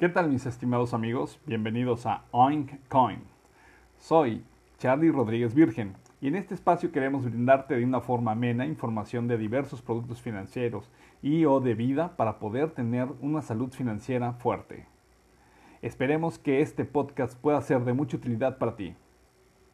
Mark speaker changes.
Speaker 1: ¿Qué tal mis estimados amigos? Bienvenidos a Oink Coin. Soy Charlie Rodríguez Virgen y en este espacio queremos brindarte de una forma amena información de diversos productos financieros y o de vida para poder tener una salud financiera fuerte. Esperemos que este podcast pueda ser de mucha utilidad para ti.